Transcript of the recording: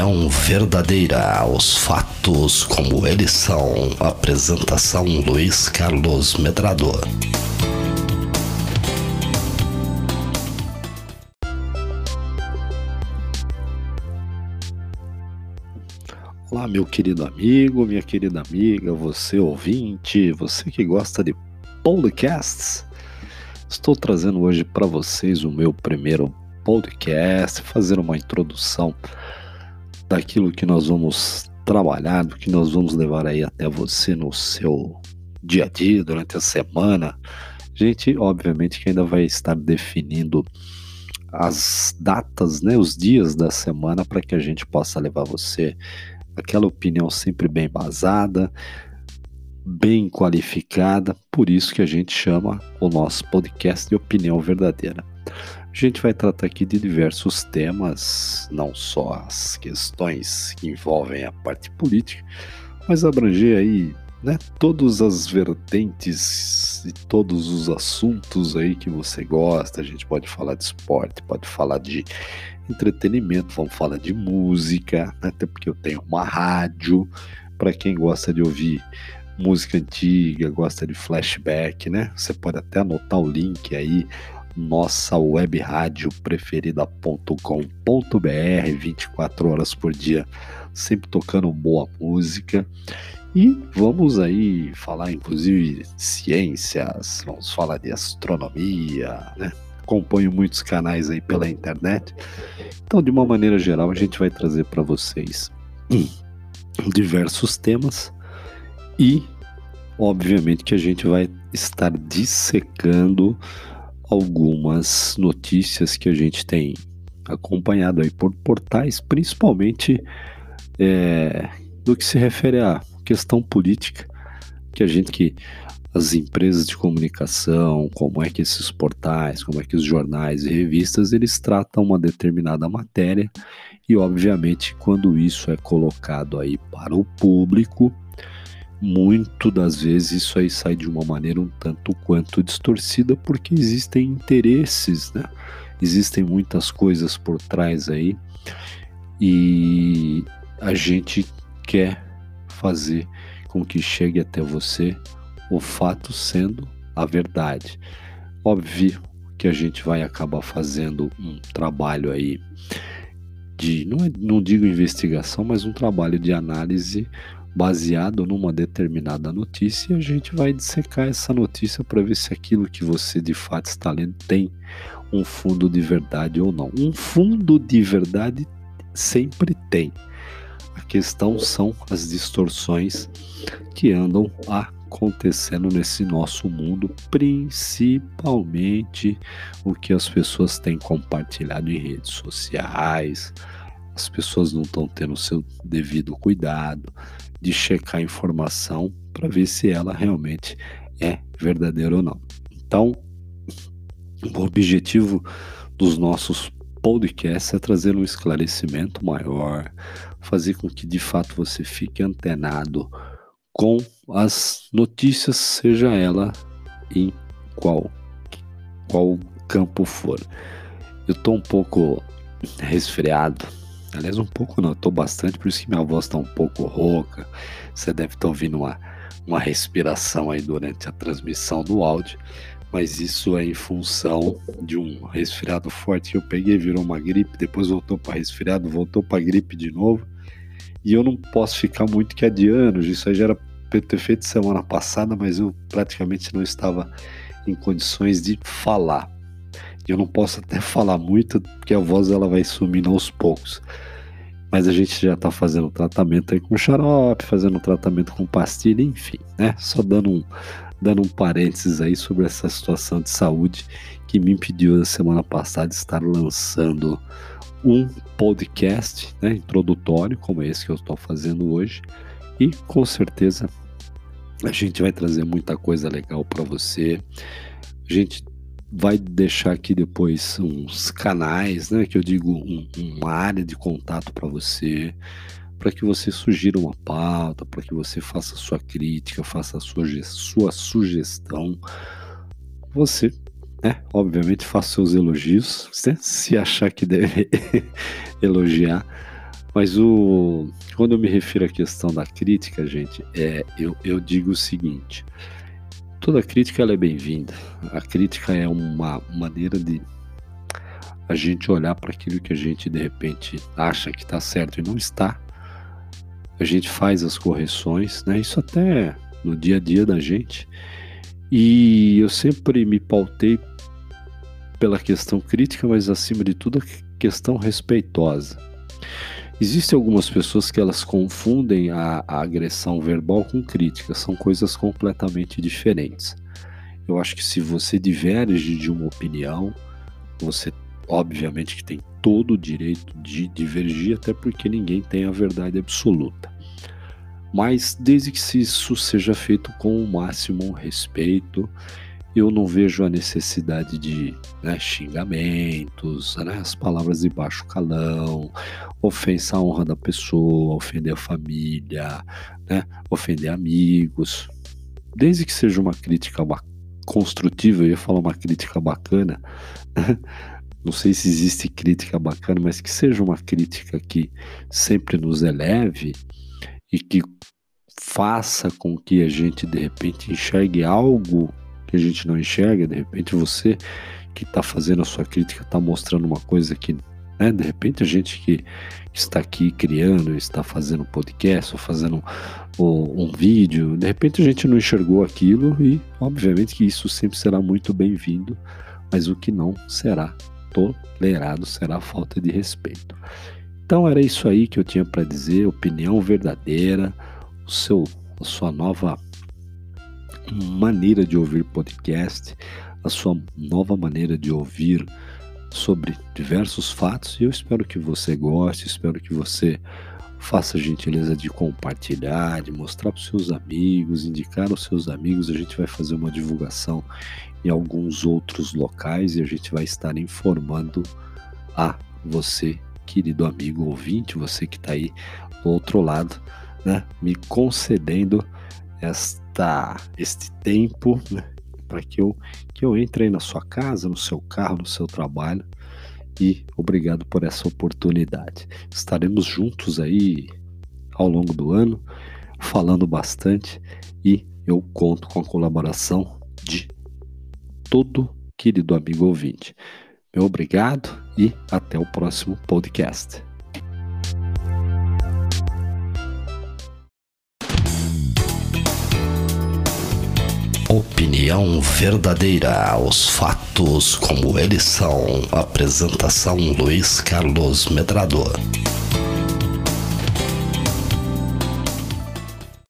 Opinião verdadeira, os fatos como eles são. Apresentação Luiz Carlos Medrador. Olá, meu querido amigo, minha querida amiga, você ouvinte, você que gosta de podcasts. Estou trazendo hoje para vocês o meu primeiro podcast, fazer uma introdução daquilo que nós vamos trabalhar, do que nós vamos levar aí até você no seu dia a dia, durante a semana. A gente, obviamente, que ainda vai estar definindo as datas, né, os dias da semana para que a gente possa levar você aquela opinião sempre bem embasada, bem qualificada, por isso que a gente chama o nosso podcast de opinião verdadeira. A gente vai tratar aqui de diversos temas, não só as questões que envolvem a parte política, mas abranger aí né, todas as vertentes e todos os assuntos aí que você gosta. A gente pode falar de esporte, pode falar de entretenimento, vamos falar de música, né, até porque eu tenho uma rádio para quem gosta de ouvir música antiga, gosta de flashback, né? Você pode até anotar o link aí nossa web rádio preferida.com.br 24 horas por dia, sempre tocando boa música. E vamos aí falar inclusive ciências, vamos falar de astronomia, né? Acompanho muitos canais aí pela internet. Então, de uma maneira geral, a gente vai trazer para vocês diversos temas e obviamente que a gente vai estar dissecando algumas notícias que a gente tem acompanhado aí por portais, principalmente é, que se refere à questão política, que a gente que as empresas de comunicação, como é que esses portais, como é que os jornais e revistas, eles tratam uma determinada matéria e obviamente quando isso é colocado aí para o público, muito das vezes isso aí sai de uma maneira um tanto quanto distorcida, porque existem interesses, né? Existem muitas coisas por trás aí e a gente quer fazer com que chegue até você o fato sendo a verdade. Óbvio que a gente vai acabar fazendo um trabalho aí de, não, é, não digo investigação, mas um trabalho de análise baseado numa determinada notícia, e a gente vai dissecar essa notícia para ver se aquilo que você de fato está lendo tem um fundo de verdade ou não. Um fundo de verdade sempre tem. A questão são as distorções que andam acontecendo nesse nosso mundo, principalmente o que as pessoas têm compartilhado em redes sociais. As pessoas não estão tendo o seu devido cuidado, de checar a informação para ver se ela realmente é verdadeira ou não. Então, o objetivo dos nossos podcasts é trazer um esclarecimento maior, fazer com que de fato você fique antenado com as notícias, seja ela em qual, qual campo for. Eu estou um pouco resfriado, Aliás, um pouco não, tô bastante, por isso que minha voz tá um pouco rouca. Você deve estar tá ouvindo uma, uma respiração aí durante a transmissão do áudio, mas isso é em função de um resfriado forte que eu peguei, virou uma gripe, depois voltou para resfriado, voltou para gripe de novo. E eu não posso ficar muito que adiando, isso aí já era para ter feito semana passada, mas eu praticamente não estava em condições de falar. Eu não posso até falar muito, porque a voz ela vai sumindo aos poucos. Mas a gente já está fazendo tratamento aí com xarope, fazendo tratamento com pastilha, enfim, né? Só dando um, dando um parênteses aí sobre essa situação de saúde que me impediu na semana passada de estar lançando um podcast né, introdutório, como esse que eu estou fazendo hoje. E com certeza a gente vai trazer muita coisa legal para você. A gente vai deixar aqui depois uns canais, né, que eu digo um, uma área de contato para você, para que você sugira uma pauta, para que você faça sua crítica, faça sua, sua sugestão. Você, né, obviamente, faça seus elogios, né, se achar que deve elogiar. Mas o quando eu me refiro à questão da crítica, gente, é eu, eu digo o seguinte: toda crítica é bem-vinda. A crítica é uma maneira de a gente olhar para aquilo que a gente de repente acha que está certo e não está. A gente faz as correções, né? Isso até no dia a dia da gente. E eu sempre me pautei pela questão crítica, mas acima de tudo a questão respeitosa. Existem algumas pessoas que elas confundem a, a, agressão verbal com crítica, são coisas completamente diferentes. Eu acho que se você diverge de uma opinião, você obviamente que tem todo o direito de divergir, até porque ninguém tem a verdade absoluta. Mas desde que isso seja feito com o máximo respeito eu não vejo a necessidade de né, xingamentos, né, as palavras de baixo calão, ofensa à honra da pessoa, ofender a família, né, ofender amigos. Desde que seja uma crítica construtiva, eu ia falar uma crítica bacana, não sei se existe crítica bacana, mas que seja uma crítica que sempre nos eleve e que faça com que a gente de repente enxergue algo que a gente não enxerga, de repente você que está fazendo a sua crítica está mostrando uma coisa que, né, de repente a gente que está aqui criando, está fazendo podcast ou fazendo um, um vídeo, de repente a gente não enxergou aquilo e obviamente que isso sempre será muito bem-vindo, mas o que não será tolerado será falta de respeito. Então era isso aí que eu tinha para dizer, opinião verdadeira, o seu, a sua nova maneira de ouvir podcast, a sua nova maneira de ouvir sobre diversos fatos. E eu espero que você goste, espero que você faça a gentileza de compartilhar, de mostrar para os seus amigos, indicar aos seus amigos. A gente vai fazer uma divulgação em alguns outros locais e a gente vai estar informando a você, querido amigo ouvinte, você que está aí do outro lado, né, me concedendo esta, este tempo né, para que eu, que eu entre aí na sua casa, no seu carro, no seu trabalho. E obrigado por essa oportunidade. Estaremos juntos aí ao longo do ano, falando bastante e eu conto com a colaboração de todo querido amigo ouvinte. Meu obrigado e até o próximo podcast. Opinião verdadeira, os fatos como eles são. Apresentação Luiz Carlos Medrador.